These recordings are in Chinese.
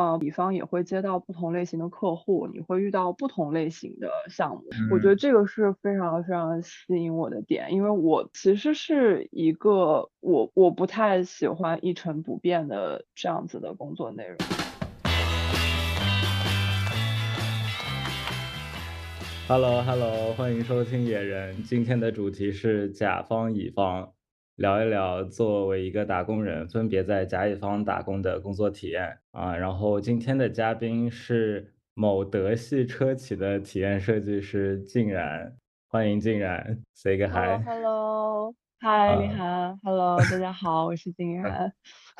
呃，乙方也会接到不同类型的客户，你会遇到不同类型的项目。我觉得这个是非常非常吸引我的点，因为我其实是一个我我不太喜欢一成不变的这样子的工作内容。Hello，Hello，欢迎收听野人。今天的主题是甲方乙方，聊一聊作为一个打工人，分别在甲乙方打工的工作体验啊。然后今天的嘉宾是某德系车企的体验设计师静然，欢迎静然，say 个 hi。Hello，嗨，你好，Hello，大家好，我是静 然。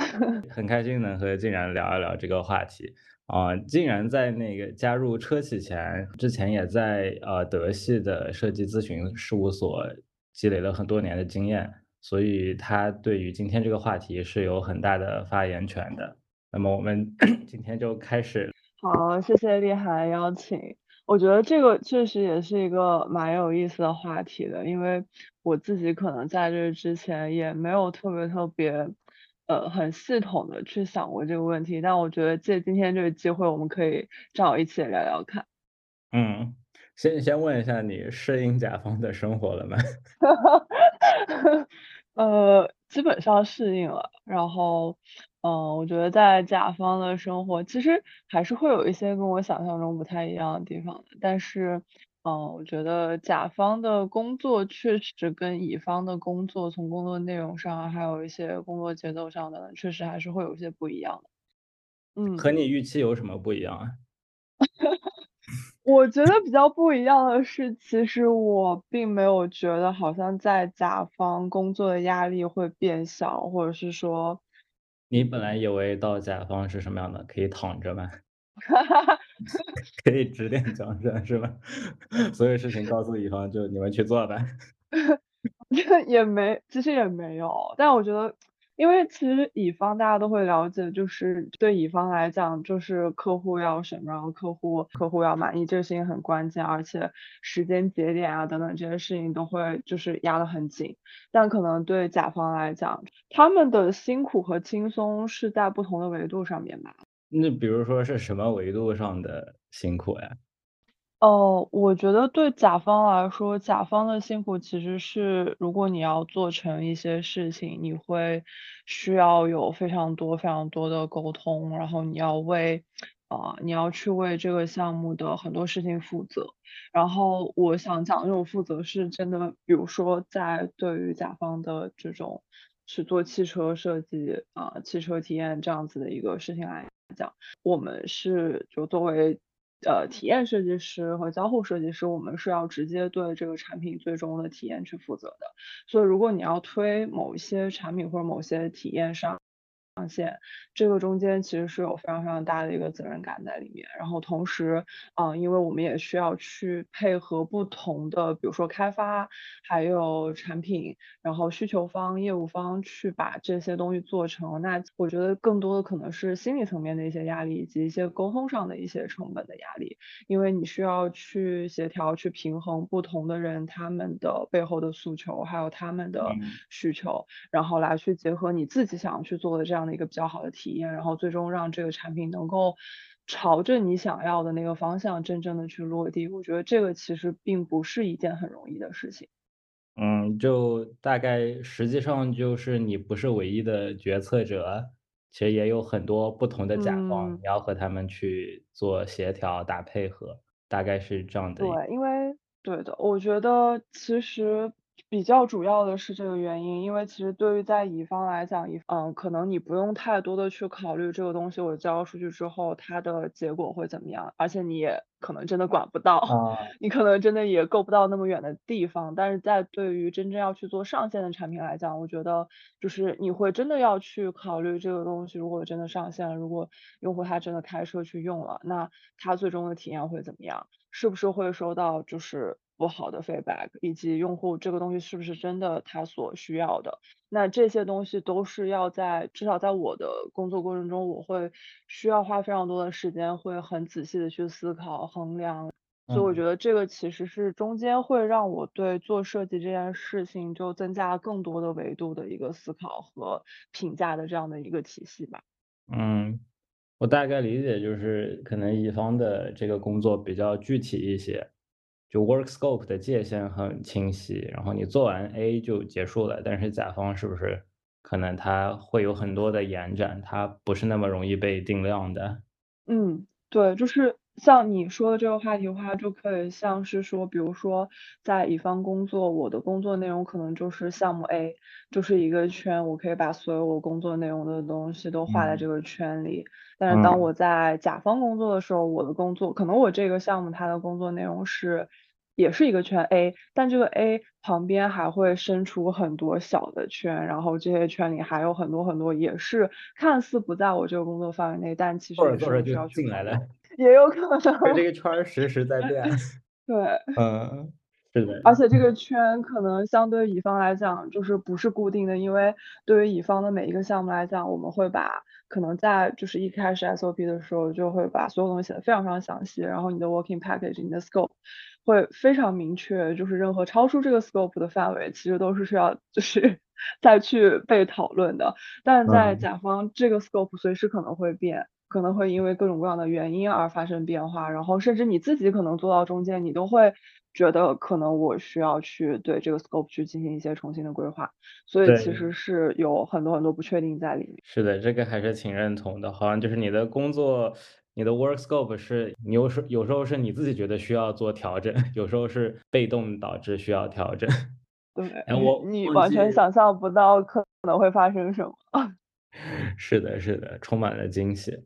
很开心能和静然聊一聊这个话题。啊，竟然在那个加入车企前，之前也在呃德系的设计咨询事务所积累了很多年的经验，所以他对于今天这个话题是有很大的发言权的。那么我们 今天就开始。好，谢谢厉害邀请。我觉得这个确实也是一个蛮有意思的话题的，因为我自己可能在这之前也没有特别特别。呃，很系统的去想过这个问题，但我觉得借今天这个机会，我们可以正好一起聊聊看。嗯，先先问一下，你适应甲方的生活了吗？呃，基本上适应了。然后，嗯，我觉得在甲方的生活，其实还是会有一些跟我想象中不太一样的地方的，但是。嗯，我觉得甲方的工作确实跟乙方的工作，从工作内容上，还有一些工作节奏上的，确实还是会有一些不一样的。嗯，和你预期有什么不一样啊？我觉得比较不一样的是，其实我并没有觉得好像在甲方工作的压力会变小，或者是说，你本来以为到甲方是什么样的，可以躺着吗？可以指点江山是吧？所有事情告诉乙方，就你们去做吧。也没，其实也没有。但我觉得，因为其实乙方大家都会了解，就是对乙方来讲，就是客户要什么，然后客户客户要满意，这个事情很关键，而且时间节点啊等等这些事情都会就是压得很紧。但可能对甲方来讲，他们的辛苦和轻松是在不同的维度上面吧。那比如说是什么维度上的辛苦呀？哦，我觉得对甲方来说，甲方的辛苦其实是，如果你要做成一些事情，你会需要有非常多非常多的沟通，然后你要为，啊，你要去为这个项目的很多事情负责。然后我想讲这种负责是真的，比如说在对于甲方的这种去做汽车设计啊、汽车体验这样子的一个事情来。讲，我们是就作为呃体验设计师和交互设计师，我们是要直接对这个产品最终的体验去负责的。所以，如果你要推某一些产品或者某些体验上，上线，这个中间其实是有非常非常大的一个责任感在里面。然后同时，嗯，因为我们也需要去配合不同的，比如说开发，还有产品，然后需求方、业务方去把这些东西做成。那我觉得更多的可能是心理层面的一些压力，以及一些沟通上的一些成本的压力。因为你需要去协调、去平衡不同的人他们的背后的诉求，还有他们的需求，然后来去结合你自己想要去做的这样。一个比较好的体验，然后最终让这个产品能够朝着你想要的那个方向真正的去落地。我觉得这个其实并不是一件很容易的事情。嗯，就大概实际上就是你不是唯一的决策者，其实也有很多不同的甲方，你要和他们去做协调、打配合，大概是这样的。对，因为对的，我觉得其实。比较主要的是这个原因，因为其实对于在乙方来讲，乙嗯，可能你不用太多的去考虑这个东西，我交出去之后它的结果会怎么样，而且你也可能真的管不到，你可能真的也够不到那么远的地方。但是在对于真正要去做上线的产品来讲，我觉得就是你会真的要去考虑这个东西，如果真的上线了，如果用户他真的开车去用了，那他最终的体验会怎么样？是不是会收到就是。不好的 feedback，以及用户这个东西是不是真的他所需要的，那这些东西都是要在至少在我的工作过程中，我会需要花非常多的时间，会很仔细的去思考衡量，所以我觉得这个其实是中间会让我对做设计这件事情就增加更多的维度的一个思考和评价的这样的一个体系吧。嗯。我大概理解就是可能乙方的这个工作比较具体一些，就 work scope 的界限很清晰，然后你做完 A 就结束了。但是甲方是不是可能他会有很多的延展，他不是那么容易被定量的？嗯，对，就是像你说的这个话题的话，就可以像是说，比如说在乙方工作，我的工作内容可能就是项目 A，就是一个圈，我可以把所有我工作内容的东西都画在这嗯个圈里。但是当嗯，我在甲方工作的时候，我的工作可能我这个项目它的工作内容是也是一个圈 A，但这个 A 旁边还会伸出很多小的圈，然后这些圈里还有很多很多也是看似不在我这个工作范围内，但其实是需要去，进来了，也有可能 这，个圈儿时时在变。对。嗯，是的，而且这个圈可能相对于乙方来讲，就是不是固定的，因为对于乙方的每一个项目来讲，我们会把可能在就是一开始 SOP 的时候，就会把所有东西写的非常非常详细，然后你的 working package、你的 scope 会非常明确，就是任何超出这个 scope 的范围，其实都是需要就是 再去被讨论的。但在嗯，甲方，这个 scope 随时可能会变，可能会因为各种各样的原因而发生变化，然后甚至你自己可能做到中间，你都会觉得可能我需要去对这个 scope 去进行一些重新的规划，所以其。实是有很多很多不确定在里面。是的，这个还是挺认同的。好像就是你的工作，你的 work scope 是你有时有时候是你自己觉得需要做调整，有时候是被动导致需要调整。对，哎，我你完全想象不到可能会发生什么。是的，是的，充满了惊喜。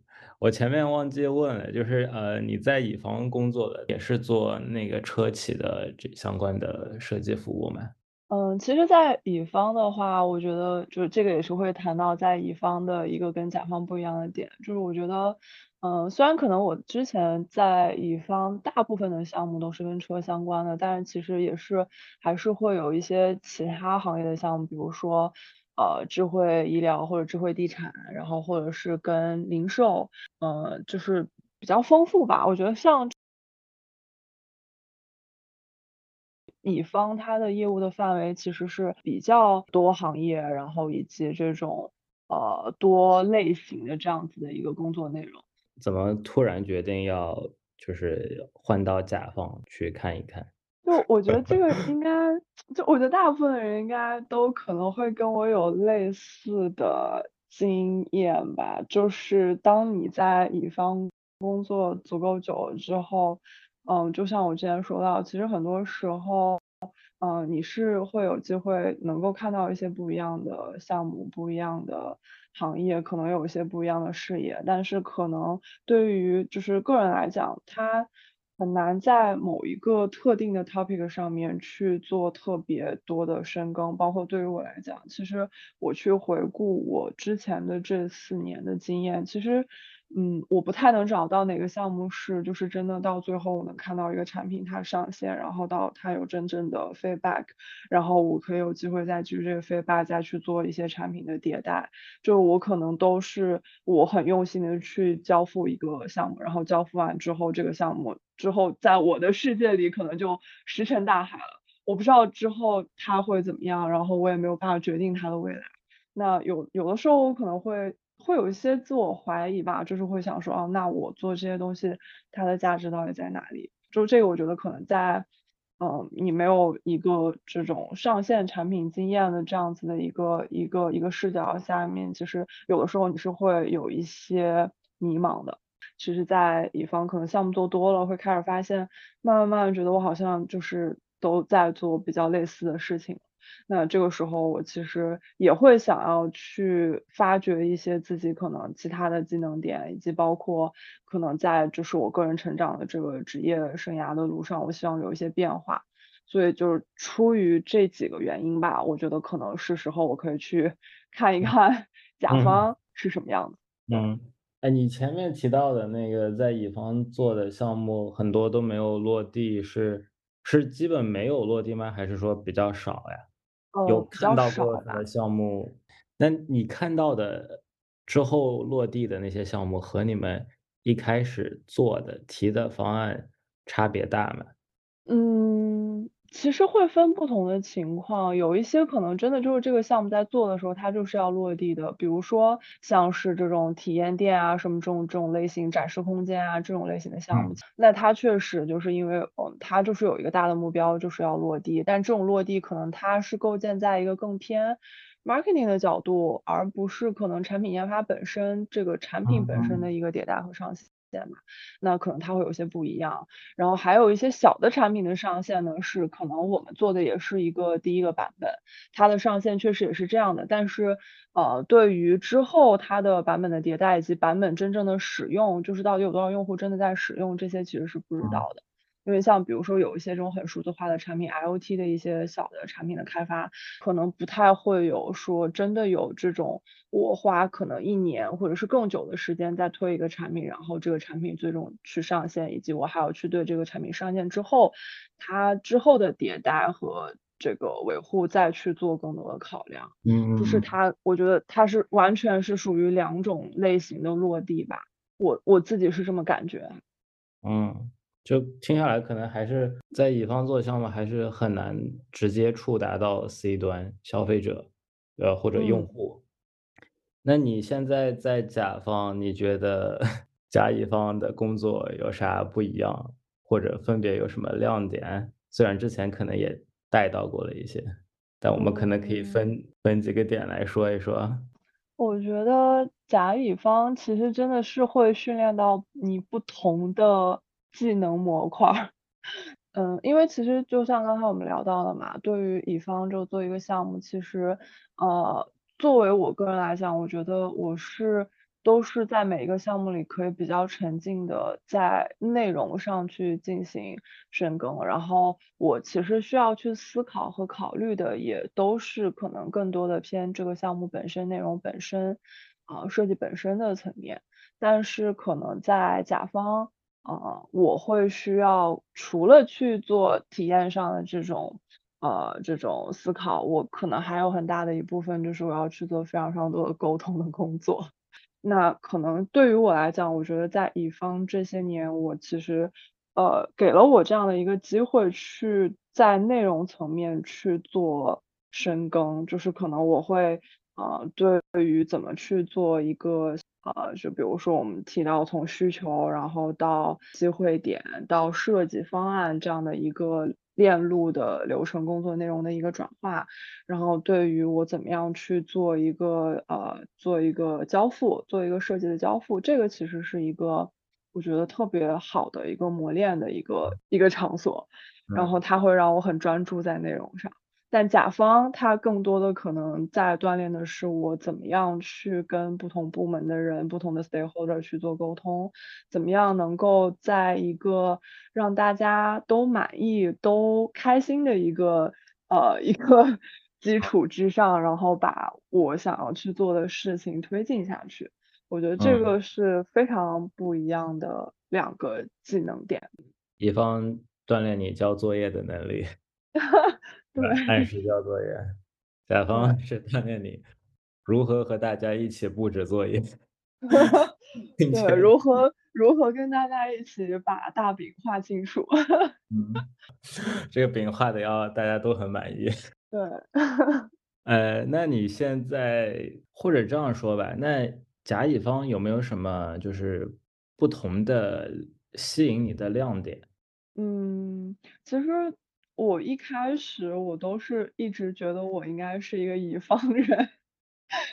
我前面忘记问了，就是呃，你在乙方工作的也是做那个车企的这相关的设计服务吗？嗯，其实在乙方的话，我觉得就是这个也是会谈到在乙方的一个跟甲方不一样的点，就是我觉得，嗯，虽然可能我之前在乙方大部分的项目都是跟车相关的，但是其实也是还是会有一些其他行业的项目，比如说，呃，智慧医疗或者智慧地产，然后或者是跟零售，呃，就是比较丰富吧。我觉得像乙方它的业务的范围其实是比较多行业，然后以及这种呃多类型的这样子的一个工作内容。怎么突然决定要就是换到甲方去看一看？就我觉得这个应该，就我觉得大部分的人应该都可能会跟我有类似的经验吧，就是当你在乙方工作足够久了之后，嗯，就像我之前说到，其实很多时候。嗯，你是会有机会能够看到一些不一样的项目、不一样的行业，可能有一些不一样的视野，但是可能对于就是个人来讲，他很难在某一个特定的 topic 上面去做特别多的深耕。包括对于我来讲，其实我去回顾我之前的这四年的经验，其实。嗯，我不太能找到哪个项目是就是真的到最后我能看到一个产品它上线，然后到它有真正的 feedback，然后我可以有机会再去这个 feedback 再去做一些产品的迭代。就我可能都是我很用心的去交付一个项目，然后交付完之后，这个项目之后在我的世界里可能就石沉大海了。我不知道之后它会怎么样，然后我也没有办法决定它的未来。那有有的时候我可能会会有一些自我怀疑吧，就是会想说，哦，那我做这些东西，它的价值到底在哪里？就这个，我觉得可能在，嗯，你没有一个这种上线产品经验的这样子的一个一个一个视角下面，其实有的时候你是会有一些迷茫的。其实，在乙方可能项目做多了，会开始发现，慢慢慢慢觉得我好像就是都在做比较类似的事情。那这个时候我其实也会想要去发掘一些自己可能其他的技能点，以及包括可能在就是我个人成长的这个职业生涯的路上，我希望有一些变化。所以就是出于这几个原因吧，我觉得可能是时候我可以去 看一看甲嗯方是什么样子。对。嗯，哎，你前面提到的那个在乙方做的项目很多都没有落地，是是基本没有落地吗？还是说比较少呀？有看到过少吧。什么项目那你看到的之后落地的那些项目和你们一开始做的提的方案差别大吗？嗯，其实会分不同的情况，有一些可能真的就是这个项目在做的时候，它就是要落地的。比如说像是这种体验店啊，什么这种这种类型展示空间啊，这种类型的项目，那它确实就是因为，嗯，它就是有一个大的目标，就是要落地。但这种落地可能它是构建在一个更偏 marketing 的角度，而不是可能产品研发本身这个产品本身的一个迭代和上线。嘛，那可能它会有些不一样，然后还有一些小的产品的上线呢，是可能我们做的也是一个第一个版本，它的上线确实也是这样的，但是呃，对于之后它的版本的迭代以及版本真正的使用，就是到底有多少用户真的在使用，这些其实是不知道的。因为像比如说有一些这种很数字化的产品，IOT 的一些小的产品的开发，可能不太会有说真的有这种我花可能一年或者是更久的时间在推一个产品，然后这个产品最终去上线，以及我还要去对这个产品上线之后，它之后的迭代和这个维护再去做更多的考量。嗯，就是它，我觉得它是完全是属于两种类型的落地吧，我我自己是这么感觉。嗯。就听下来，可能还是在乙方做项目，还是很难直接触达到 C 端消费者，呃或者用户。那你现在在甲方，你觉得 甲乙方的工作有啥不一样，或者分别有什么亮点？虽然之前可能也带到过了一些，但我们可能可以分分几个点来说一说。我觉得甲乙方其实真的是会训练到你不同的。技能模块，嗯，因为其实就像刚才我们聊到的嘛，对于乙方就做一个项目，其实，呃，作为我个人来讲，我觉得我是都是在每一个项目里可以比较沉浸的在内容上去进行深耕，然后我其实需要去思考和考虑的也都是可能更多的偏这个项目本身内容本身，啊，设计本身的层面，但是可能在甲方。呃，我会需要除了去做体验上的这种呃这种思考，我可能还有很大的一部分就是我要去做非常非常多的沟通的工作。那可能对于我来讲，我觉得在乙方这些年，我其实呃给了我这样的一个机会，去在内容层面去做深耕，就是可能我会呃对于怎么去做一个。呃，就比如说我们提到从需求，然后到机会点，到设计方案这样的一个链路的流程工作内容的一个转化，然后对于我怎么样去做一个呃做一个交付，做一个设计的交付，这个其实是一个我觉得特别好的一个磨练的一个一个场所，然后它会让我很专注在内容上。但甲方他更多的可能在锻炼的是我怎么样去跟不同部门的人、不同的 stakeholder 去做沟通，怎么样能够在一个让大家都满意、都开心的一个呃一个基础之上，然后把我想要去做的事情推进下去。我觉得这个是非常不一样的两个技能点。乙方锻炼你交作业的能力。对，按时交作业，甲方是锻炼你如何和大家一起布置作业，对，如何如何跟大家一起把大饼画清楚。嗯，这个饼画的要大家都很满意。对，呃，那你现在或者这样说吧，那甲乙方有没有什么就是不同的吸引你的亮点？嗯，其实。我一开始我都是一直觉得我应该是一个乙方人，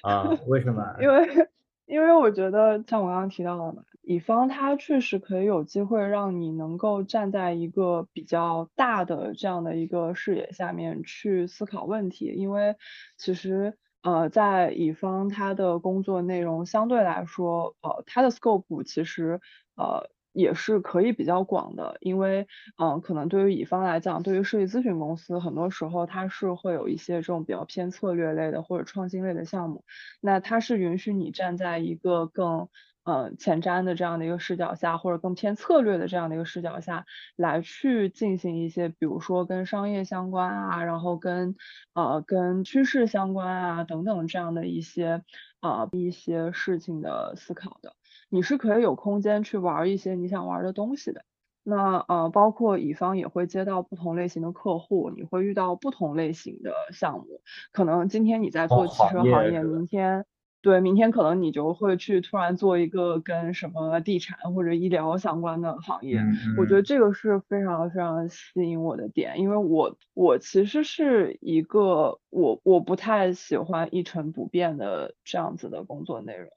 啊，为什么？因为因为我觉得像我刚刚提到的嘛，乙方他确实可以有机会让你能够站在一个比较大的这样的一个视野下面去思考问题，因为其实呃在乙方他的工作内容相对来说，呃他的 scope 其实呃。也是可以比较广的，因为嗯，可能对于乙方来讲，对于设计咨询公司，很多时候它是会有一些这种比较偏策略类的或者创新类的项目，那它是允许你站在一个更嗯前瞻的这样的一个视角下，或者更偏策略的这样的一个视角下来去进行一些，比如说跟商业相关啊，然后跟呃跟趋势相关啊等等这样的一些啊一些事情的思考的。你是可以有空间去玩一些你想玩的东西的，那呃，包括乙方也会接到不同类型的客户，你会遇到不同类型的项目。可能今天你在哦，做汽车行业行业，明天对，明天可能你就会去突然做一个跟什么地产或者医疗相关的行业。嗯我觉得嗯，这个是非常非常吸引我的点，因为我我其实是一个我我不太喜欢一成不变的这样子的工作内容，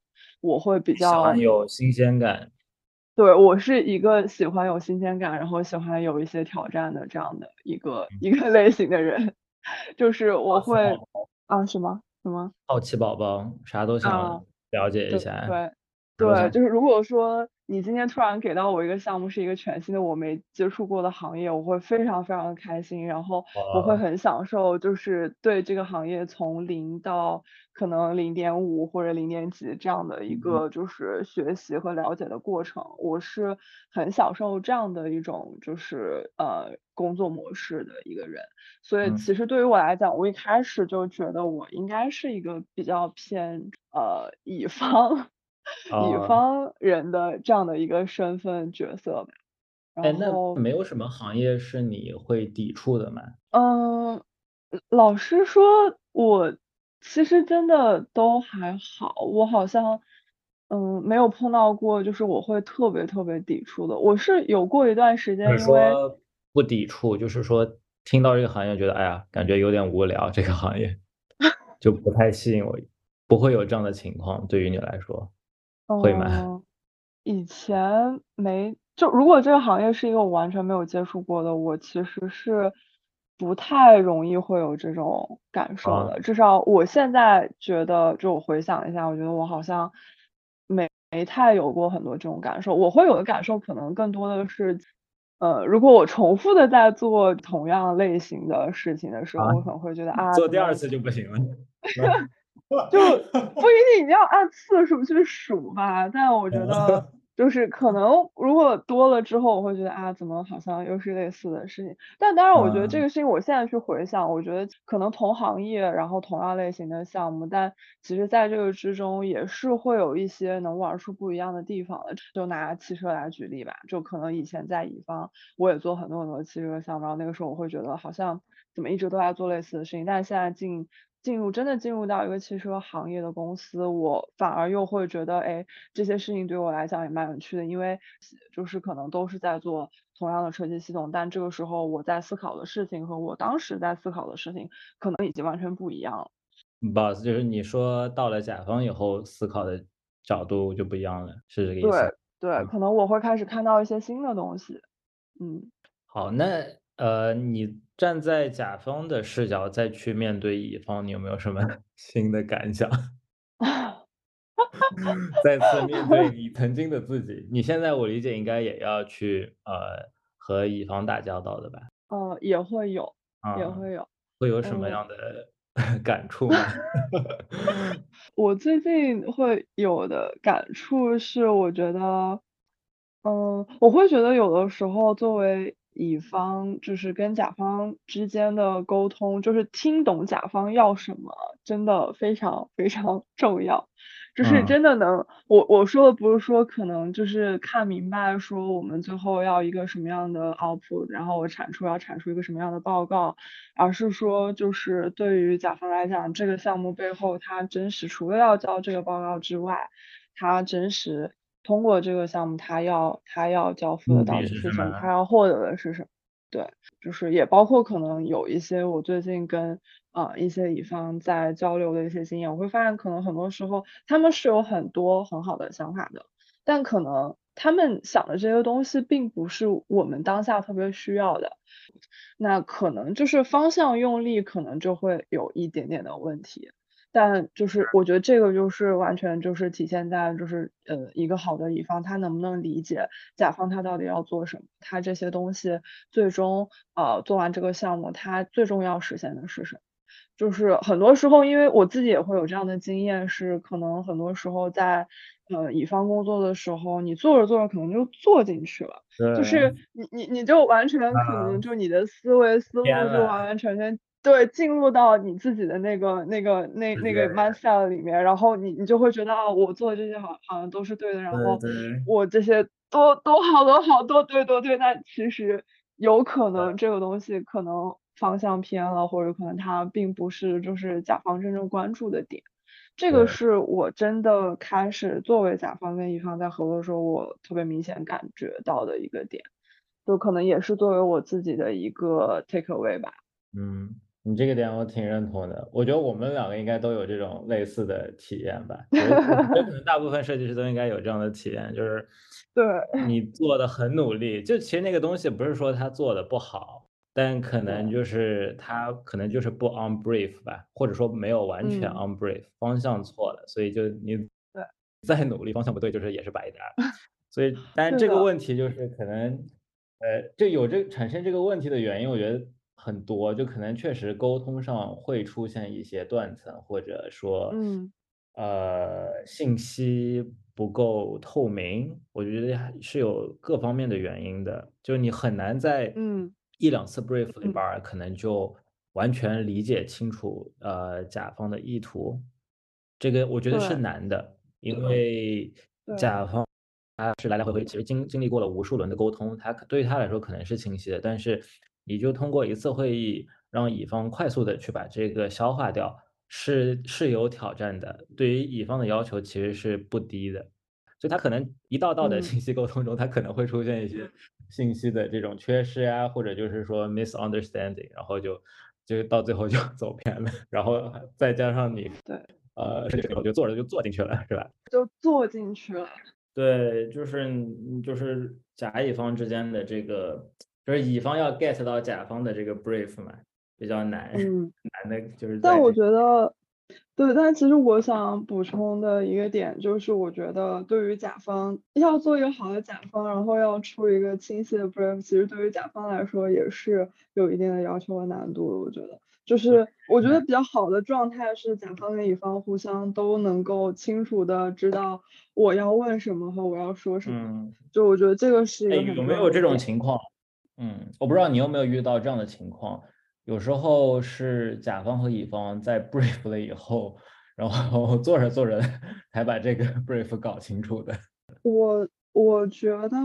我会比喜欢较有新鲜感。对，我是一个喜欢有新鲜感，然后喜欢有一些挑战的这样的一个嗯，一个类型的人。就是我会啊，什么？什么？好奇宝宝，啥都啊。想了解一对下，对，对，啥都想就是如果说你今天突然给到我一个项目，是一个全新的我没接触过的行业，我会非常非常的开心，然后我会，很享受，就是对这个行业从零到可能零点五或者零点几这样的一嗯个就是学习和了解的过程，我是很享受这样的一种就是呃工作模式的一个人。所以嗯，其实对于我来讲，我一开始就觉得我应该是一个比较偏呃乙方 乙哦，方人的这样的一个身份角色吧。哎，那没有什么行业是你会抵触的吗？嗯，老实说，我其实真的都还好，我好像嗯没有碰到过就是我会特别特别抵触的。我是有过一段时间，因为说不抵触，就是说听到这个行业觉得，哎呀，感觉有点无聊，这个行业 就不太吸引我，不会有这样的情况，对于你来说，会吗？嗯，以前没就如果这个行业是一个我完全没有接触过的，我其实是不太容易会有这种感受啊，的。至少我现在觉得，就我回想一下，我觉得我好像没没太有过很多这种感受。我会有的感受可能更多的是，呃，如果我重复的在做同样类型的事情的时候，啊，我可能会觉得啊，怎么做第二次就不行了？就不一定你要按次数去数吧，但我觉得 就是可能如果多了之后，我会觉得啊，怎么好像又是类似的事情。但当然，我觉得这嗯，个事情我现在去回想，我觉得可能同行业，然后同样类型的项目，但其实在这个之中也是会有一些能玩出不一样的地方的。就拿汽车来举例吧，就可能以前在乙方，我也做很多很多汽车项目，然后那个时候我会觉得好像怎么一直都在做类似的事情，但是现在进进入真的进入到一个汽车行业的公司，我反而又会觉得，哎，这些事情对我来讲也蛮有趣的，因为就是可能都是在做同样的车机系统，但这个时候我在思考的事情和我当时在思考的事情可能已经完全不一样了。boss 就是你说到了甲方以后思考的角度就不一样了，是这个意思？对对，嗯。可能我会开始看到一些新的东西。嗯。好，那呃，你站在甲方的视角再去面对乙方，你有没有什么 新的感想？再次面对你曾经的自己，你现在我理解应该也要去呃和乙方打交道的吧？呃，也会有，也啊，会有。会有什么嗯，样的 感触吗？我最近会有的感触是，我觉得，嗯，我会觉得有的时候作为乙方，就是跟甲方之间的沟通，就是听懂甲方要什么，真的非常非常 重要。就是嗯，真的能，我我说的不是说可能就是看明白说我们最后要一个什么样的 output，然后我产出要产出一个什么样的报告，而是说就是对于甲方来讲，这个项目背后它真实除了要交这个报告之外，它真实通过这个项目，他要他要交付的目到？底是什么，它要获得的是什么。对，就是也包括可能有一些我最近跟啊一些乙方在交流的一些经验，我会发现可能很多时候他们是有很多很好的想法的，但可能他们想的这些东西并不是我们当下特别需要的。那可能就是方向用力，可能就会有一点点的问题。但就是我觉得这个就是完全就是体现在就是呃一个好的乙方他能不能理解甲方他到底要做什么，他这些东西最终呃做完这个项目，他最终要实现的是什么。就是很多时候，因为我自己也会有这样的经验，是可能很多时候在呃乙方工作的时候，你做着做着可能就做进去了。就，是你你你就完全可能啊，就你的思维思路就，完完全全对，进入到你自己的那个那个那那个 mindset 里面，然后你你就会觉得，啊，我做的这些好好像都是对的，然后我这些都都好多好多对对对，那其实有可能这个东西可能方向偏了，或者可能它并不是就是甲方真正关注的点。这个是我真的开始作为甲方跟乙方在合作的时候，我特别明显感觉到的一个点，就可能也是作为我自己的一个 take away 吧。嗯。你这个点我挺认同的，我觉得我们两个应该都有这种类似的体验吧。我觉得可能大部分设计师都应该有这样的体验，就是 对你做的很努力，就其实那个东西不是说他做的不好，但可能就是他可能就是不 on brief 吧，或者说没有完全 on brief，方向错了，所以就你对再努力方向不对，就是也是白搭。所以，但这个问题就是可能，呃，这有这产生这个问题的原因，我觉得。很多就可能确实沟通上会出现一些断层，或者说，嗯，呃，信息不够透明，我觉得是有各方面的原因的。就是你很难在嗯。一两次 brief 里边可能就完全理解清楚呃甲方的意图，这个我觉得是难的，因为甲方他是来来回回其实经经历过了无数轮的沟通，他对于他来说可能是清晰的，但是。你就通过一次会议让乙方快速的去把这个消化掉，是是有挑战的。对于乙方的要求其实是不低的，就他可能一道道的信息沟通中，他可能会出现一些信息的这种缺失啊，或者就是说 misunderstanding，然后就就到最后就 走偏了，然后再加上你对呃，我就坐着就坐进去了，是吧？就坐进去了。对，就是就是甲乙方之间的这个。就是乙方要 get 到甲方的这个 brief 嘛，比较难，嗯，难的就是。但我觉得，对，但其实我想补充的一个点就是，我觉得对于甲方要做一个好的甲方，然后要出一个清晰的 brief，其实对于甲方来说也是有一定的要求和难度的。我觉得，就是我觉得比较好的状态是甲方跟乙方互相都能够清楚的知道我要问什么和我要说什么。就我觉得这个是一个有没有这种情况？嗯，我不知道你有没有遇到这样的情况，有时候是甲方和乙方在 brief 了以后，然后 做着做着才把这个 brief 搞清楚的。我我觉得，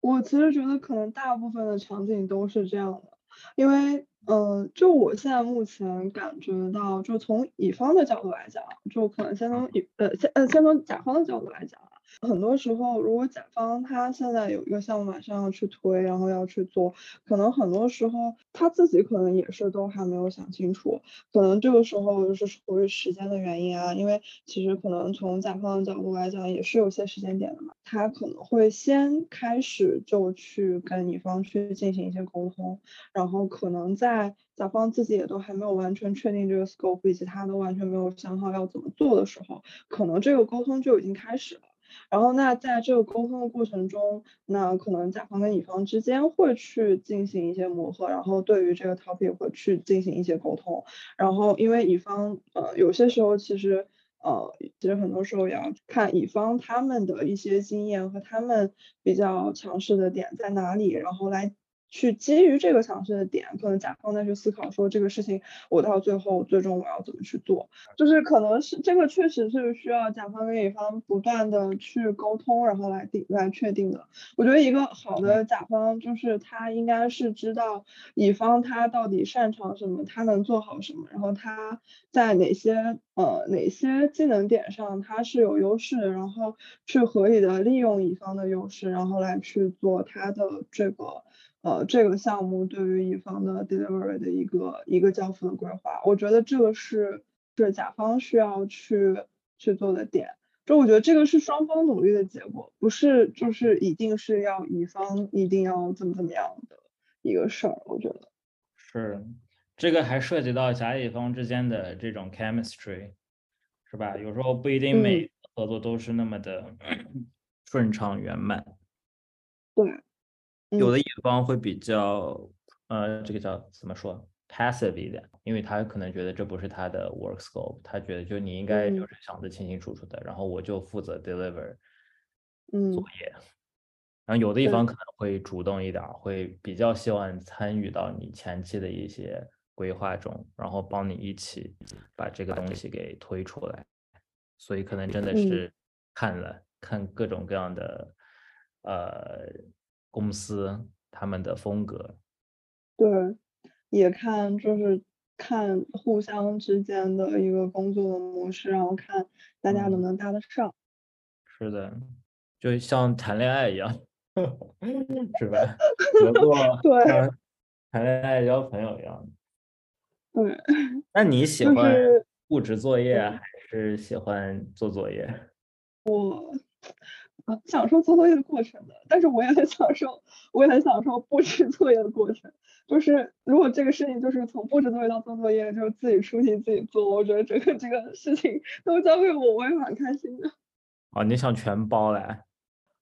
我其实觉得可能大部分的场景都是这样的，因为，嗯，就我现在目前感觉到，就从乙方的角度来讲，就可能先从乙呃先呃先从甲方的角度来讲。很多时候，如果甲方他现在有一个项目马上要去推，然后要去做，可能很多时候他自己可能也是都还没有想清楚，可能这个时候就是出于时间的原因啊，因为其实可能从甲方的角度来讲也是有些时间点的嘛，他可能会先开始就去跟乙方去进行一些沟通，然后可能在甲方自己也都还没有完全确定这个 scope，以及他都完全没有想好要怎么做的时候，可能这个沟通就已经开始了。然后，那在这个沟通的过程中，那可能甲方跟乙方之间会去进行一些磨合，然后对于这个 topic 会去进行一些沟通。然后，因为乙方呃有些时候其实呃其实很多时候也要看乙方他们的一些经验和他们比较强势的点在哪里，然后来。去基于这个强势的点，可能甲方再去思考说这个事情我到最后最终我要怎么去做，就是可能是这个确实是需要甲方跟乙方不断的去沟通，然后来定来确定的。我觉得一个好的甲方就是他应该是知道乙方他到底擅长什么，他能做好什么，然后他在哪些呃哪些技能点上他是有优势，然后去合理的利用乙方的优势，然后来去做他的这个。呃，这个项目对于乙方的 delivery 的一个一个交付的规划，我觉得这个是是甲方需要去去做的点。就我觉得这个是双方努力的结果，不是就是一定是要乙方一定要怎么怎么样的一个事儿。我觉得是这个还涉及到甲乙方之间的这种 chemistry，是吧？有时候不一定每合作都是那么的 顺畅圆满。对。有的乙方会比较，呃，这个叫怎么说，passive 一点，因为他可能觉得这不是他的 work scope，他觉得就你应该就是想的清清楚楚的，然后我就负责 deliver 作业。然后有的一方可能会主动一点，会比较希望参与到你前期的一些规划中，然后帮你一起把这个东西给推出来。所以可能真的是看了看各种各样的呃公司他们的风格，对，也看就是看互相之间的一个工作的模式，然后看大家能不能搭得上。是的，就像谈恋爱一样，是吧？合作 对，谈恋爱交朋友一样。对。那你喜欢布置作业还是喜欢做作业？我享受做作业的过程的，但是我也很享受，我也很享受布置作业的过程。就是如果这个事情就是从布置作业到做作业，就是自己出题自己做，我觉得整个这个事情都交给我，我也蛮开心的。啊，你想全包嘞？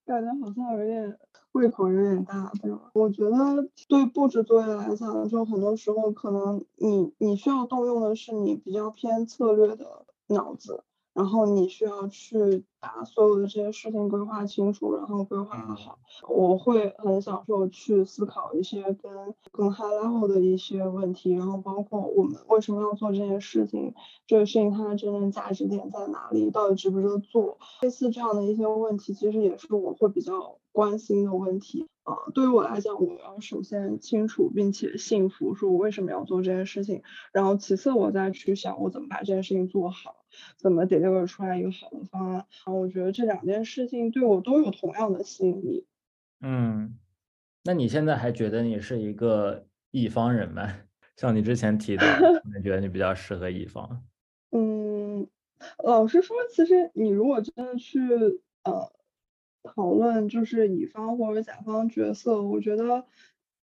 感觉好像有点胃口有点大，对吧？我觉得对布置作业来讲，就很多时候可能你你需要动用的是你比较偏策略的脑子。然后你需要去把所有的这些事情规划清楚，然后规划好。我会很享受去思考一些跟更 high level 的一些问题，然后包括我们为什么要做这件事情，这个事情它的真正价值点在哪里，到底值不值得做？类似这样的一些问题，其实也是我会比较关心的问题。啊，对于我来讲，我要首先清楚并且幸福，说我为什么要做这件事情，然后其次我再去想我怎么把这件事情做好。怎么 deliver 出来一个好的方案？我觉得这两件事情对我都有同样的吸引力。嗯，那你现在还觉得你是一个乙方人吗？像你之前提的，你觉得你比较适合乙方？嗯，老实说，其实你如果真的去呃讨论就是乙方或者甲方角色，我觉得。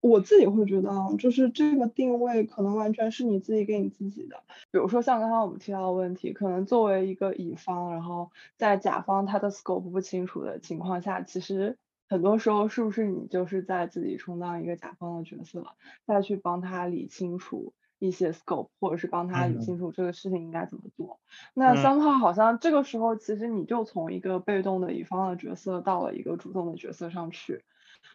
我自己会觉得啊，就是这个定位可能完全是你自己给你自己的。比如说像刚刚我们提到的问题，可能作为一个乙方，然后在甲方他的 scope 不清楚的情况下，其实很多时候是不是你就是在自己充当一个甲方的角色，再去帮他理清楚一些 scope，或者是帮他理清楚这个事情应该怎么做。那三号好像这个时候其实你就从一个被动的乙方的角色到了一个主动的角色上去，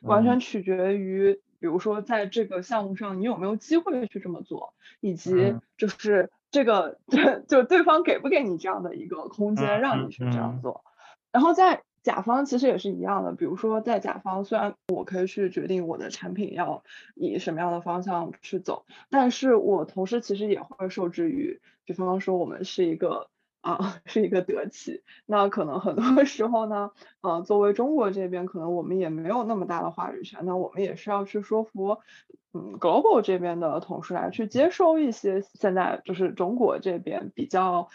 完全取决于。比如说，在这个项目上，你有没有机会去这么做，以及就是这个 就对方给不给你这样的一个空间，让你去这样做。然后在甲方其实也是一样的，比如说在甲方，虽然我可以去决定我的产品要以什么样的方向去走，但是我同时其实也会受制于，比方说我们是一个。啊，是一个德企，那可能很多 时候呢，呃，作为中国这边，可能我们也没有那么大的话语权，那我们也是要去说服，嗯，global 这边的同事来去接收一些现在就是中国这边比较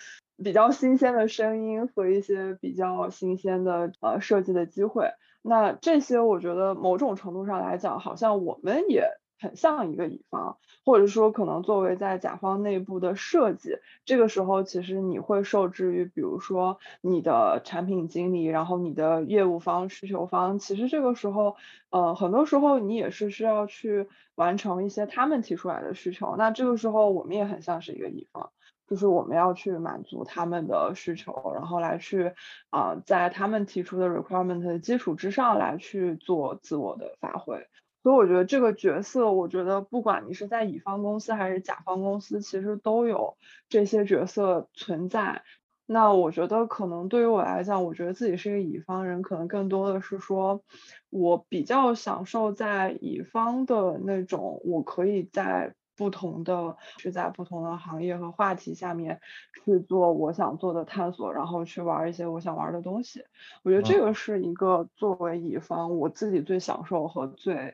比较新鲜的声音和一些比较新鲜的呃设计的机会，那这些我觉得某种程度上来讲，好像我们也。很像一个乙方，或者说可能作为在甲方内部的设计，这个时候其实你会受制于，比如说你的产品经理，然后你的业务方、需求方，其实这个时候，呃，很多时候你也是需要去完成一些他们提出来的需求。那这个时候我们也很像是一个乙方，就是我们要去满足他们的需求，然后来去啊，在他们提出的 requirement 的基础之上来去做自我的发挥。所以我觉得这个角色，我觉得不管你是在乙方公司还是甲方公司，其实都有这些角色存在。那我觉得可能对于我来讲，我觉得自己是一个乙方人，可能更多的是说，我比较享受在乙方的那种，我可以在不同的去在不同的行业和话题下面去做我想做的探索，然后去玩一些我想玩的东西。我觉得这个是一个作为乙方我自己最享受和最。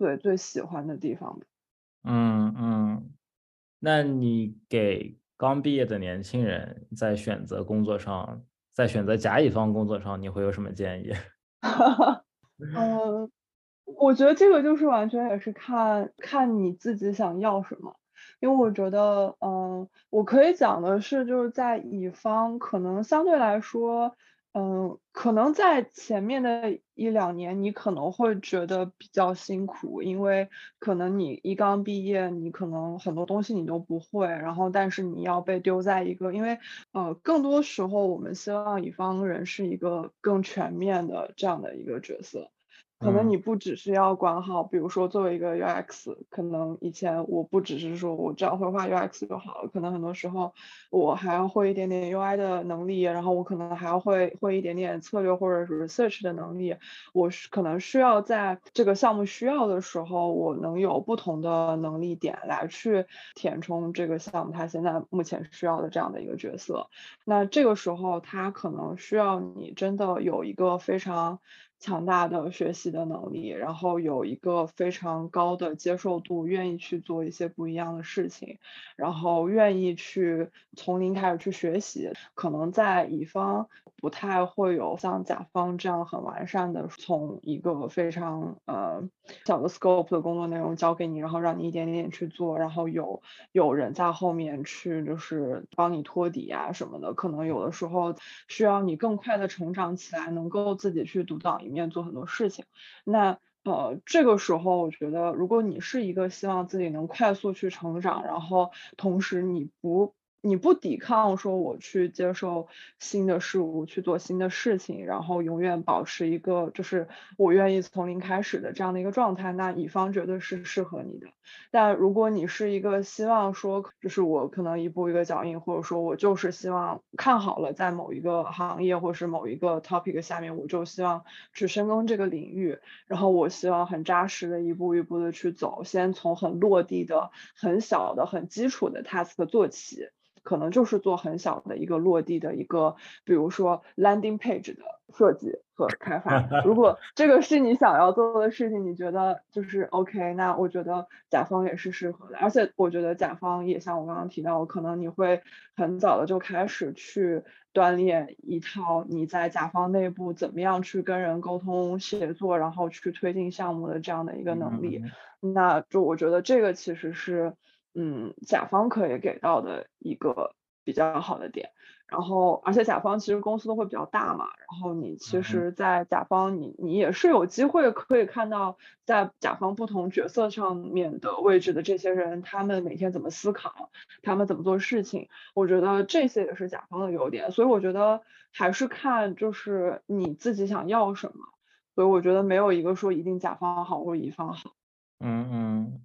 对最喜欢的地方嗯嗯，那你给刚毕业的年轻人在选择工作上，在选择甲乙方工作上，你会有什么建议？嗯，我觉得这个就是完全也是看看你自己想要什么，因为我觉得，嗯，我可以讲的是，就是在乙方可能相对来说。嗯，可能在前面的一两年，你可能会觉得比较辛苦，因为可能你一刚毕业，你可能很多东西你都不会，然后但是你要被丢在一个，因为呃，更多时候我们希望乙方人是一个更全面的这样的一个角色，可能你不只是要管好，比如说作为一个 UX，可能以前我不只是说我只要会画 UX 就好了，可能很多时候我还要会一点点 UI 的能力，然后我可能还要会会一点点策略或者是 research 的能力，我是可能需要在这个项目需要的时候，我能有不同的能力点来去填充这个项目它现在目前需要的这样的一个角色。那这个时候它可能需要你真的有一个非常。强大的学习的能力，然后有一个非常高的接受度，愿意去做一些不一样的事情，然后愿意去从零开始去学习。可能在乙方不太会有像甲方这样很完善的，从一个非常呃小的 scope 的工作内容交给你，然后让你一点点去做，然后有有人在后面去就是帮你托底啊什么的。可能有的时候需要你更快的成长起来，能够自己去独当一。面做很多事情，那呃这个时候我觉得，如果你是一个希望自己能快速去成长，然后同时你不。你不抵抗说我去接受新的事物，去做新的事情，然后永远保持一个就是我愿意从零开始的这样的一个状态，那乙方绝对是适合你的。但如果你是一个希望说，就是我可能一步一个脚印，或者说我就是希望看好了在某一个行业或是某一个 topic 下面，我就希望去深耕这个领域，然后我希望很扎实的一步一步的去走，先从很落地的、很小的、很基础的 task 做起。可能就是做很小的一个落地的一个，比如说 landing page 的设计和开发。如果 这个是你想要做的事情，你觉得就是 OK，那我觉得甲方也是适合的。而且我觉得甲方也像我刚刚提到，可能你会很早的就开始去锻炼一套你在甲方内部怎么样去跟人沟通协作，然后去推进项目的这样的一个能力。那就我觉得这个其实是。嗯，甲方可以给到的一个比较好的点，然后而且甲方其实公司都会比较大嘛，然后你其实，在甲方你你也是有机会可以看到在甲方不同角色上面的位置的这些人，他们每天怎么思考，他们怎么做事情，我觉得这些也是甲方的优点，所以我觉得还是看就是你自己想要什么，所以我觉得没有一个说一定甲方好或者乙方好，嗯嗯。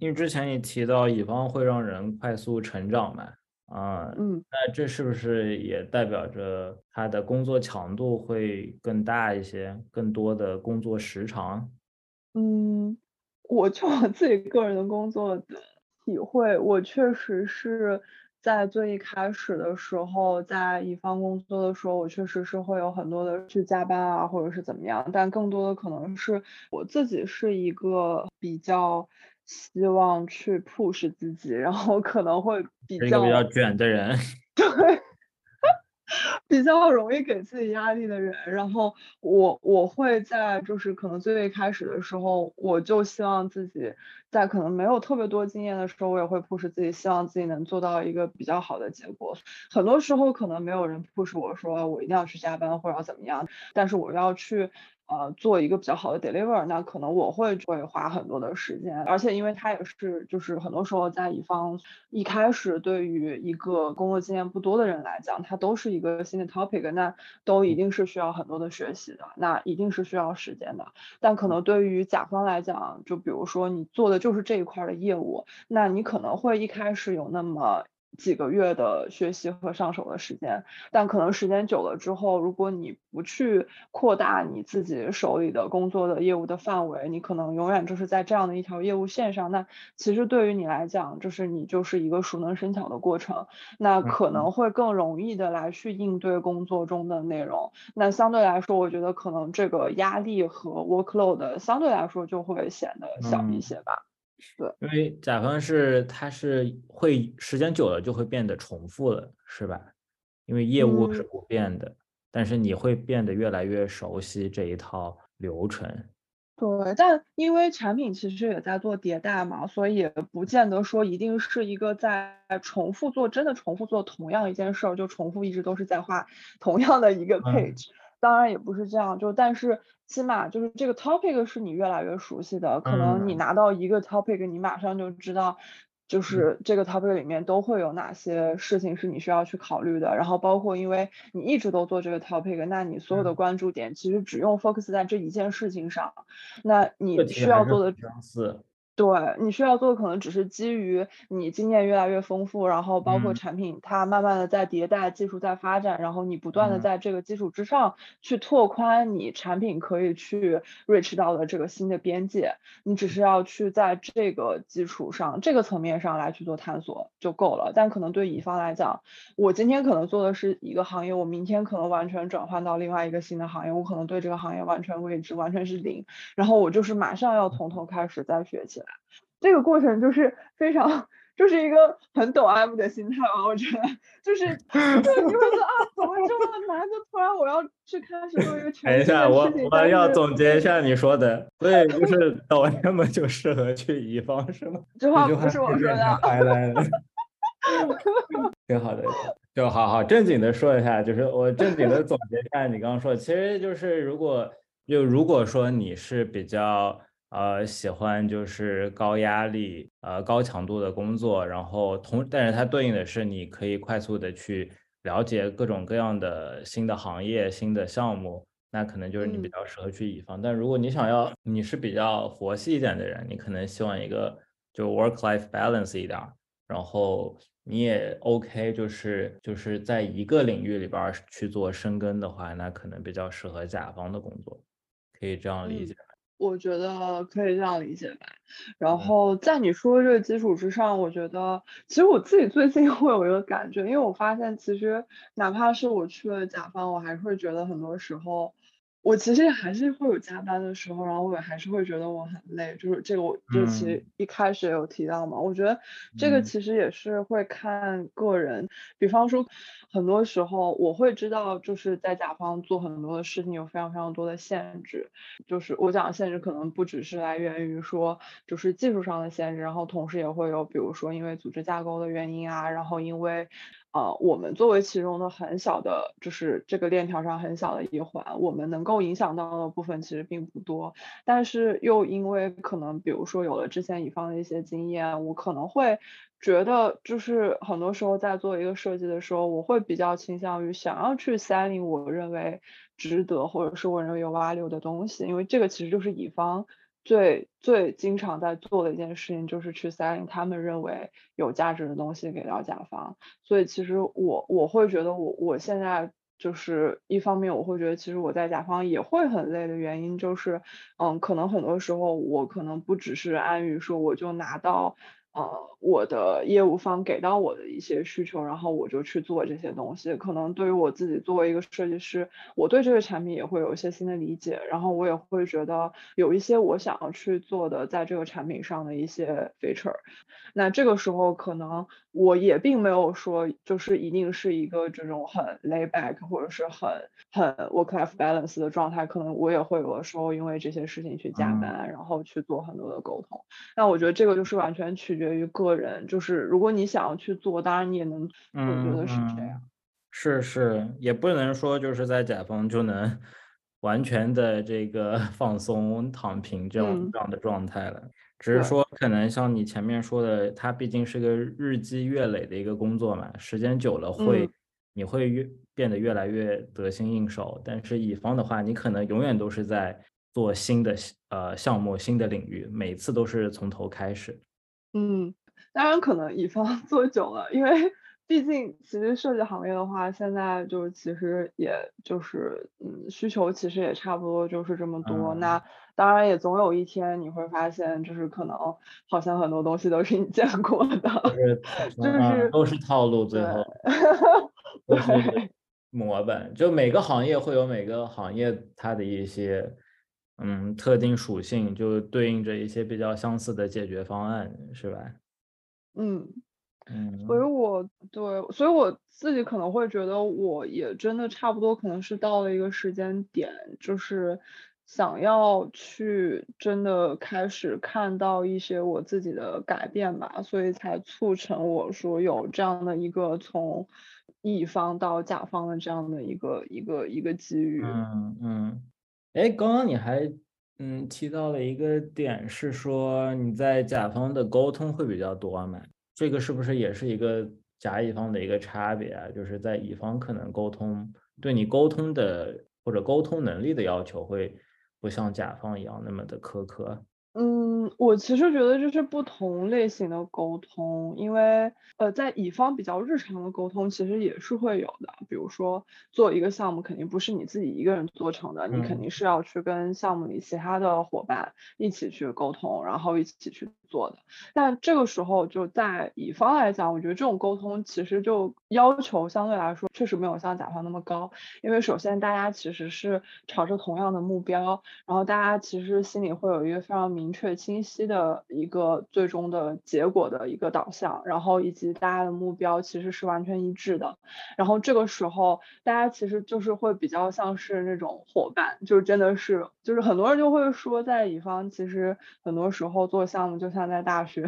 因为之前你提到乙方会让人快速成长嘛，啊，嗯，那这是不是也代表着他的工作强度会更大一些，更多的工作时长？嗯，我就我自己个人的工作的体会，我确实是在最一开始的时候，在乙方工作的时候，我确实是会有很多的去加班啊，或者是怎么样，但更多的可能是我自己是一个比较。希望去 push 自己，然后可能会比较比较卷的人，对，比较容易给自己压力的人。然后我我会在就是可能最开始的时候，我就希望自己在可能没有特别多经验的时候，我也会 push 自己，希望自己能做到一个比较好的结果。很多时候可能没有人 push 我说我一定要去加班或者怎么样，但是我要去。呃，做一个比较好的 deliver，那可能我会会花很多的时间，而且因为他也是，就是很多时候在乙方一开始对于一个工作经验不多的人来讲，它都是一个新的 topic，那都一定是需要很多的学习的，那一定是需要时间的。但可能对于甲方来讲，就比如说你做的就是这一块的业务，那你可能会一开始有那么。几个月的学习和上手的时间，但可能时间久了之后，如果你不去扩大你自己手里的工作的业务的范围，你可能永远就是在这样的一条业务线上。那其实对于你来讲，就是你就是一个熟能生巧的过程，那可能会更容易的来去应对工作中的内容。那相对来说，我觉得可能这个压力和 workload 相对来说就会显得小一些吧。对，因为甲方是它是会时间久了就会变得重复了，是吧？因为业务是不变的，但是你会变得越来越熟悉这一套流程。对，但因为产品其实也在做迭代嘛，所以也不见得说一定是一个在重复做，真的重复做同样一件事儿，就重复一直都是在画同样的一个 page。当然也不是这样，就但是起码就是这个 topic 是你越来越熟悉的，可能你拿到一个 topic，你马上就知道就是这个 topic 里面都会有哪些事情是你需要去考虑的，然后包括因为你一直都做这个 topic，那你所有的关注点其实只用 focus 在这一件事情上，那你需要做的。对，你需要做的可能只是基于你经验越来越丰富，然后包括产品它慢慢的在迭代，技术在发展，然后你不断的在这个基础之上去拓宽你产品可以去 reach 到的这个新的边界，你只是要去在这个基础上、这个层面上来去做探索就够了。但可能对乙方来讲，我今天可能做的是一个行业，我明天可能完全转换到另外一个新的行业，我可能对这个行业完全未知，完全是零，然后我就是马上要从头开始再学起来。这个过程就是非常，就是一个很抖 M 的心态吧，我觉得，就是，就你会说啊，怎么这么难？就突然我要去开始做一个全新的事情。等一下，我我要总结一下你说的，对，就是抖 M 就适合去乙方是吗？这话不是我说 的。挺好的，就好好正经的说一下，就是我正经的总结一下你刚刚说的，其实就是如果就如果说你是比较。呃，喜欢就是高压力、呃高强度的工作，然后同，但是它对应的是你可以快速的去了解各种各样的新的行业、新的项目，那可能就是你比较适合去乙方。但如果你想要，你是比较佛系一点的人，你可能希望一个就 work-life balance 一点，然后你也 OK，就是就是在一个领域里边去做深耕的话，那可能比较适合甲方的工作，可以这样理解。我觉得可以这样理解吧。然后在你说这个基础之上，我觉得其实我自己最近 会有一个感觉，因为我发现其实哪怕是我去了甲方，我还是会觉得很多时候。我其实还是会有加班的时候，然后我也还是会觉得我很累，就是这个我就其实一开始也有提到嘛，我觉得这个其实也是会看个人，比方说很多时候我会知道就是在甲方做很多的事情有非常非常多的限制，就是我讲的限制可能不只是来源于说就是技术上的限制，然后同时也会有比如说因为组织架构的原因啊，然后因为。呃，我们作为其中的很小的，就是这个链条上很小的一环，我们能够影响到的部分其实并不多。但是又因为可能，比如说有了之前乙方的一些经验，我可能会觉得，就是很多时候在做一个设计的时候，我会比较倾向于想要去 selling 我认为值得或者是我认为有 value 的东西，因为这个其实就是乙方。最最经常在做的一件事情就是去 selling 他们认为有价值的东西给到甲方，所以其实我我会觉得我我现在就是一方面我会觉得其实我在甲方也会很累的原因就是，嗯，可能很多时候我可能不只是安于说我就拿到。呃，我的业务方给到我的一些需求，然后我就去做这些东西。可能对于我自己作为一个设计师，我对这个产品也会有一些新的理解，然后我也会觉得有一些我想要去做的，在这个产品上的一些 feature。那这个时候可能我也并没有说就是一定是一个这种很 lay back 或者是很很 work life balance 的状态，可能我也会有的时候因为这些事情去加班，然后去做很多的沟通。那我觉得这个就是完全取。决于个人，就是如果你想要去做，当然你也能，我觉得是这样。是是，也不能说就是在甲方就能完全的这个 放松躺平这样这样的状态了。只是说可能像你前面说的，它毕竟是个日积月累的一个工作嘛，时间久了会你会越变得越来越得心应手。但是乙方的话，你可能永远都是在做新的呃项目、新的领域，每次都是从头开始。嗯，当然可能乙方 做久了，因为毕竟其实设计行业的话，现在就其实也就是嗯需求其实也差不多就是这么多。那当然也总有一天你会发现，就是可能好像很多东西都是你见过的，就是都是套路，最后 都是模板。就每个行业会有每个行业它的一些。嗯，特定属性就对应着一些比较相似的解决方案，是吧？嗯嗯，所以我对，所以我自己可能会觉得，我也真的差不多，可能是到了一个时间点，就是想要去真的开始看到一些我自己的改变吧，所以才促成我说有这样的一个从乙方到甲方的这样的一个一个一个机遇。嗯嗯。哎，刚刚你还嗯提到了一个点，是说你在甲方的沟通会比较多吗？这个是不是也是一个甲乙方的一个差别啊？就是在乙方可能沟通对你沟通的或者沟通能力的要求会不像甲方一样那么的苛刻。嗯，我其实觉得这是不同类型的沟通，因为呃，在乙方比较日常的沟通其实也是会有的，比如说做一个项目肯定不是你自己一个人做成的，你肯定是要去跟项目里其他的伙伴一起去沟通，然后一起去。做的，但这个时候就在乙方来讲，我觉得这种沟通其实就要求相对来说确实没有像甲方那么高，因为首先大家其实是朝着同样的目标，然后大家其实心里会有一个非常明确清晰的一个最终的结果的一个导向，然后以及大家的目标其实是完全一致的，然后这个时候大家其实就是会比较像是那种伙伴，就真的是就是很多人就会说在乙方其实很多时候做项目就像。像在大学，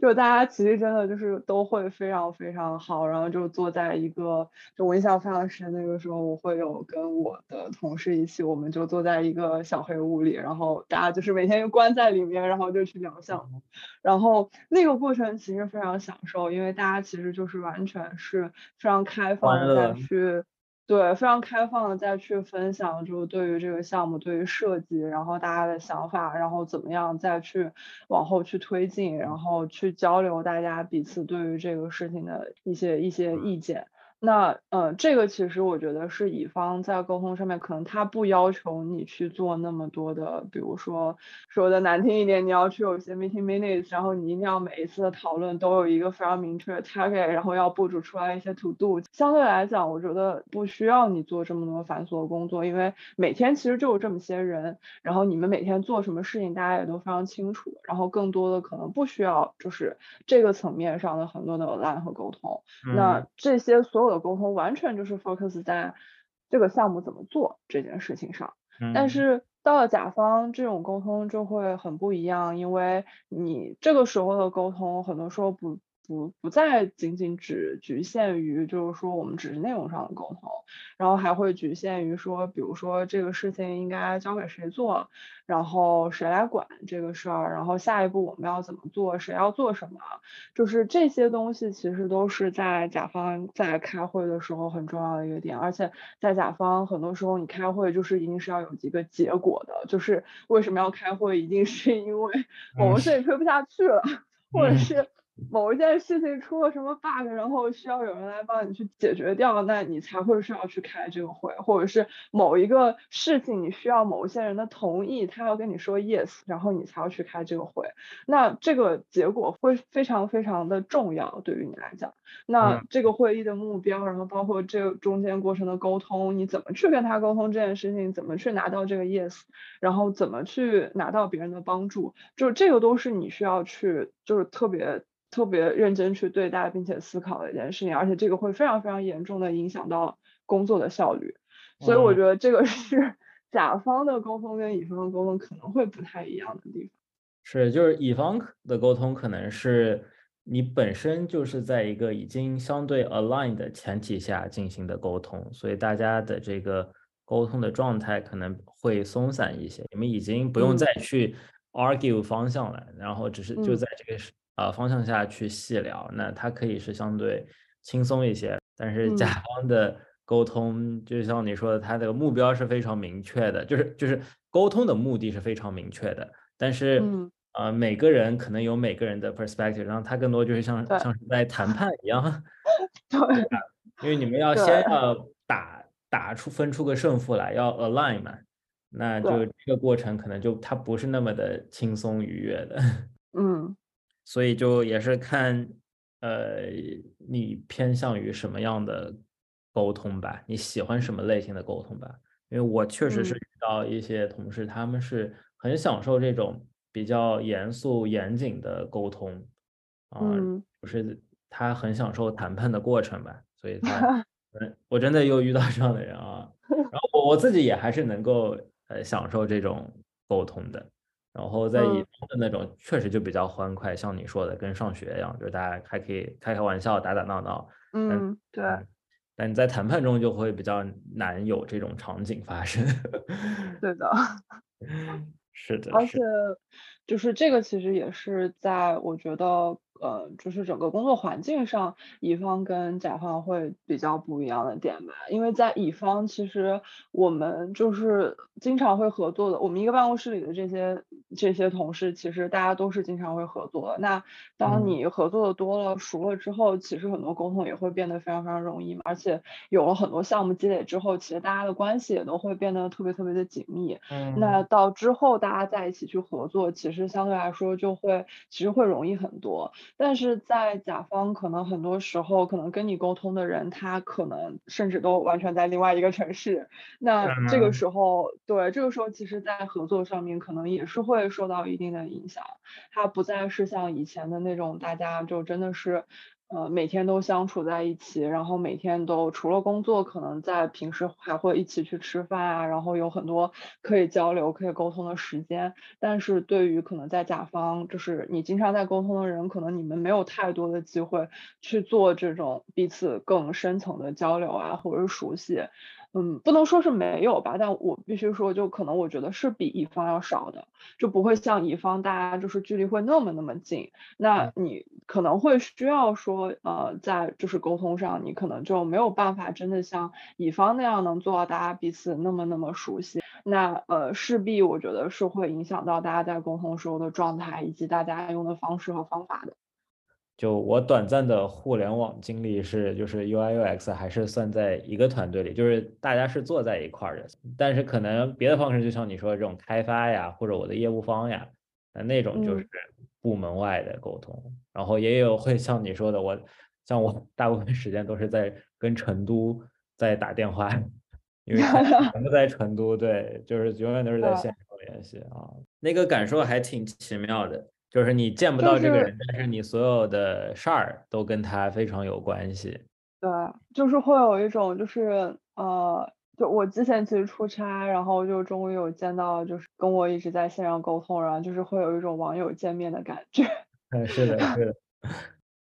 就大家其实真的就是都会非常非常好，然后就坐在一个，就我印象非常深，那个时候我会有跟我的同事一起，我们就坐在一个小黑屋里，然后大家就是每天就关在里面，然后就去聊项目，然后那个过程其实非常享受，因为大家其实就是完全是非常开放的在去。对，非常开放的再去分享，就对于这个项目，对于设计，然后大家的想法，然后怎么样再去往后去推进，然后去交流大家彼此对于这个事情的一些一些意见。那呃，这个其实我觉得是乙方在沟通上面，可能他不要求你去做那么多的，比如说说的难听一点，你要去有一些 meeting minutes，然后你一定要每一次的讨论都有一个非常明确的 target，然后要布置出来一些 to do。相对来讲，我觉得不需要你做这么多繁琐的工作，因为每天其实就有这么些人，然后你们每天做什么事情，大家也都非常清楚。然后更多的可能不需要就是这个层面上的很多的 line 和沟通。那这些所有。的沟通完全就是 focus 在这个项目怎么做这件事情上，但是到了甲方，这种沟通就会很不一样，因为你这个时候的沟通很多时候不。不不再仅仅只局限于，就是说我们只是内容上的沟通，然后还会局限于说，比如说这个事情应该交给谁做，然后谁来管这个事儿，然后下一步我们要怎么做，谁要做什么，就是这些东西其实都是在甲方在开会的时候很重要的一个点，而且在甲方很多时候你开会就是一定是要有一个结果的，就是为什么要开会，一定是因为某个事情推不下去了，或者是。某一件事情出了什么 bug，然后需要有人来帮你去解决掉，那你才会需要去开这个会，或者是某一个事情你需要某一些人的同意，他要跟你说 yes，然后你才要去开这个会，那这个结果会非常非常的重要对于你来讲。那这个会议的目标，然后包括这个中间过程的沟通，你怎么去跟他沟通这件事情，怎么去拿到这个 yes，然后怎么去拿到别人的帮助，就是这个都是你需要去就是特别。特别认真去对待并且思考的一件事情，而且这个会非常非常严重的影响到工作的效率，所以我觉得这个是 甲方的沟通跟乙方的沟通可能会不太一样的地方。是，就是乙方的沟通可能是你本身就是在一个已经相对 align 的前提下进行的沟通，所以大家的这个沟通的状态可能会松散一些，你们已经不用再去 argue 方向了，然后只是就在这个。呃，方向下去细聊，那它可以是相对轻松一些。但是甲方的沟通，就像你说的，它的目标是非常明确的，就是就是沟通的目的是非常明确的。但是，呃，每个人可能有每个人的 perspective，然后他更多就是像像是在谈判一样，对，因为你们要先要打打出分出个胜负来，要 align 嘛，那就这个过程可能就它不是那么的轻松愉悦的，嗯。所以就也是看，呃，你偏向于什么样的沟通吧？你喜欢什么类型的沟通吧？因为我确实是遇到一些同事，他们是很享受这种比较严肃严谨的沟通，啊，不是他很享受谈判的过程吧？所以他，嗯，我真的又遇到这样的人啊。然后我我自己也还是能够呃享受这种沟通的。然后在乙方的那种确实就比较欢快，像你说的，跟上学一样，就是大家还可以开开玩笑、打打闹闹。嗯，对。但你在谈判中就会比较难有这种场景发生。对的，是的。而且就是这个，其实也是在我觉得呃，就是整个工作环境上，乙方跟甲方会比较不一样的点吧。因为在乙方，其实我们就是经常会合作的。我们一个办公室里的这些这些同事，其实大家都是经常会合作的。那当你合作的多了、熟了之后，其实很多沟通也会变得非常非常容易嘛。而且有了很多项目积累之后，其实大家的关系也都会变得特别特别的紧密。嗯，那到之后大家在一起去合作，其实相对来说就会其实会容易很多。但是在甲方，可能很多时候，可能跟你沟通的人，他可能甚至都完全在另外一个城市。那这个时候，对这个时候，其实，在合作上面，可能也是会受到一定的影响。它不再是像以前的那种，大家就真的是。呃，每天都相处在一起，然后每天都除了工作，可能在平时还会一起去吃饭啊，然后有很多可以交流、可以沟通的时间。但是对于可能在甲方，就是你经常在沟通的人，可能你们没有太多的机会去做这种彼此更深层的交流啊，或者是熟悉。嗯，不能说是没有吧，但我必须说，就可能我觉得是比乙方要少的，就不会像乙方大家就是距离会那么那么近。那你可能会需要说，呃，在就是沟通上，你可能就没有办法真的像乙方那样能做到大家彼此那么那么熟悉。那呃，势必我觉得是会影响到大家在沟通时候的状态，以及大家用的方式和方法的。就我短暂的互联网经历是，就是 UI UX 还是算在一个团队里，就是大家是坐在一块儿的。但是可能别的方式，就像你说的这种开发呀，或者我的业务方呀，那那种就是部门外的沟通。然后也有会像你说的，我像我大部分时间都是在跟成都在打电话，因为 全部在成都，对，就是永远都是在线上联系啊，那个感受还挺奇妙的。就是你见不到这个人，但是你所有的事儿都跟他非常有关系。对，就是会有一种，就是呃，就我之前其实出差，然后就终于有见到，就是跟我一直在线上沟通，然后就是会有一种网友见面的感觉。嗯，是的，是的，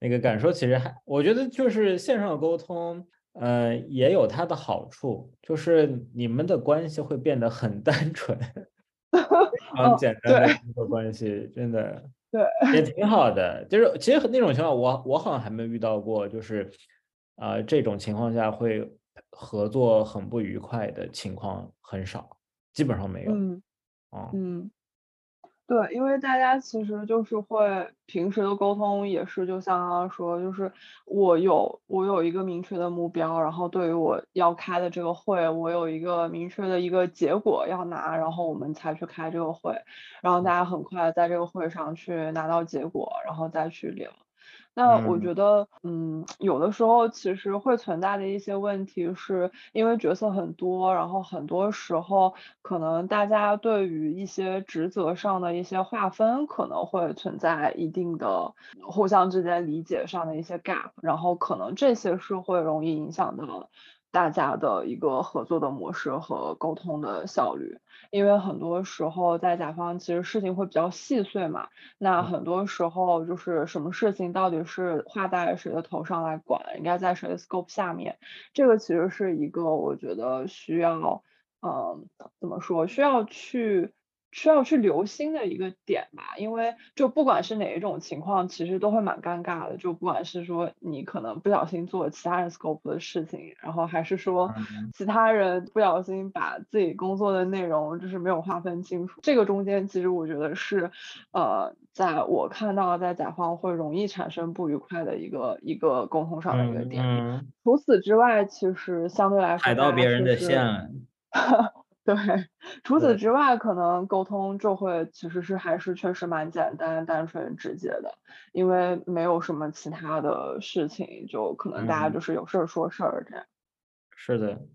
那个感受其实还，我觉得就是线上沟通，呃，也有它的好处，就是你们的关系会变得很单纯。常简单的一个关系，真的 对也挺好的。就是其实那种情况，我我好像还没遇到过，就是啊这种情况下会合作很不愉快的情况很少，基本上没有。嗯，啊，嗯。对，因为大家其实就是会平时的沟通也是，就像刚刚说，就是我有我有一个明确的目标，然后对于我要开的这个会，我有一个明确的一个结果要拿，然后我们才去开这个会，然后大家很快在这个会上去拿到结果，然后再去领。那我觉得，嗯，有的时候其实会存在的一些问题，是因为角色很多，然后很多时候可能大家对于一些职责上的一些划分，可能会存在一定的互相之间理解上的一些 gap，然后可能这些是会容易影响到。大家的一个合作的模式和沟通的效率，因为很多时候在甲方其实事情会比较细碎嘛，那很多时候就是什么事情到底是划在谁的头上来管，应该在谁的 scope 下面，这个其实是一个我觉得需要，嗯，怎么说，需要去。需要去留心的一个点吧，因为就不管是哪一种情况，其实都会蛮尴尬的。就不管是说你可能不小心做了其他人 scope 的事情，然后还是说其他人不小心把自己工作的内容就是没有划分清楚，这个中间其实我觉得是，呃，在我看到在甲方会容易产生不愉快的一个一个沟通上的一个点。除此之外，其实相对来说，踩到别人的线。对，除此之外，可能沟通就会其实是还是确实蛮简单、单纯、直接的，因为没有什么其他的事情，就可能大家就是有事儿说事儿这样。是的，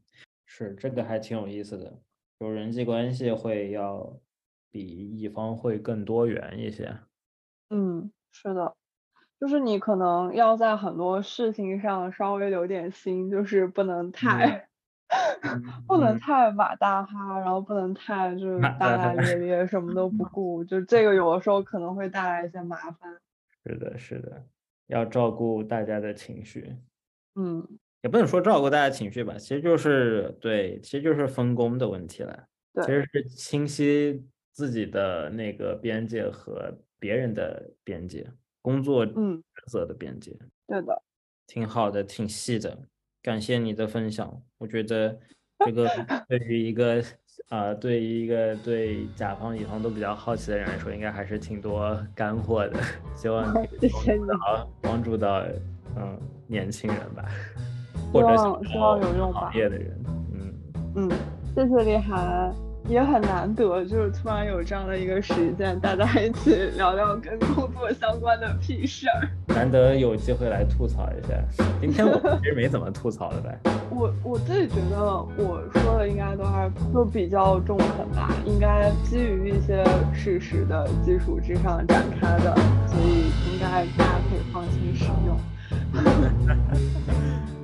是这个还挺有意思的，就人际关系会要比乙方会更多元一些。嗯，是的，就是你可能要在很多事情上稍微留点心，就是不能太。不能太马大哈，然后不能太就是大大咧咧，什么都不 顾，就这个有的时候可能会带来一些麻烦。是的，是的，要照顾大家的情绪。嗯，也不能说照顾大家情绪吧，其实就是对，其实就是分工的问题了。对，其实是清晰自己的那个边界和别人的边界。工作嗯原则的边界。对的，挺好的，挺细的，感谢你的分享。我觉得这个 对于一个啊、对于一个对甲方乙方都比较好奇的人来说，应该还是挺多干货的。希望你，好帮助到嗯年轻人吧，或者望希望有用吧行。业的人，嗯，嗯，谢谢李涵，也很难得，就是突然有这样的一个时间，大家一起聊聊跟工作相关的屁事儿。难得有机会来吐槽一下。今天我 其实没怎么吐槽的呗。我我自己觉得我说的应该都还都比较中肯吧，应该基于一些事实的基础之上展开的，所以应该大家可以放心使用。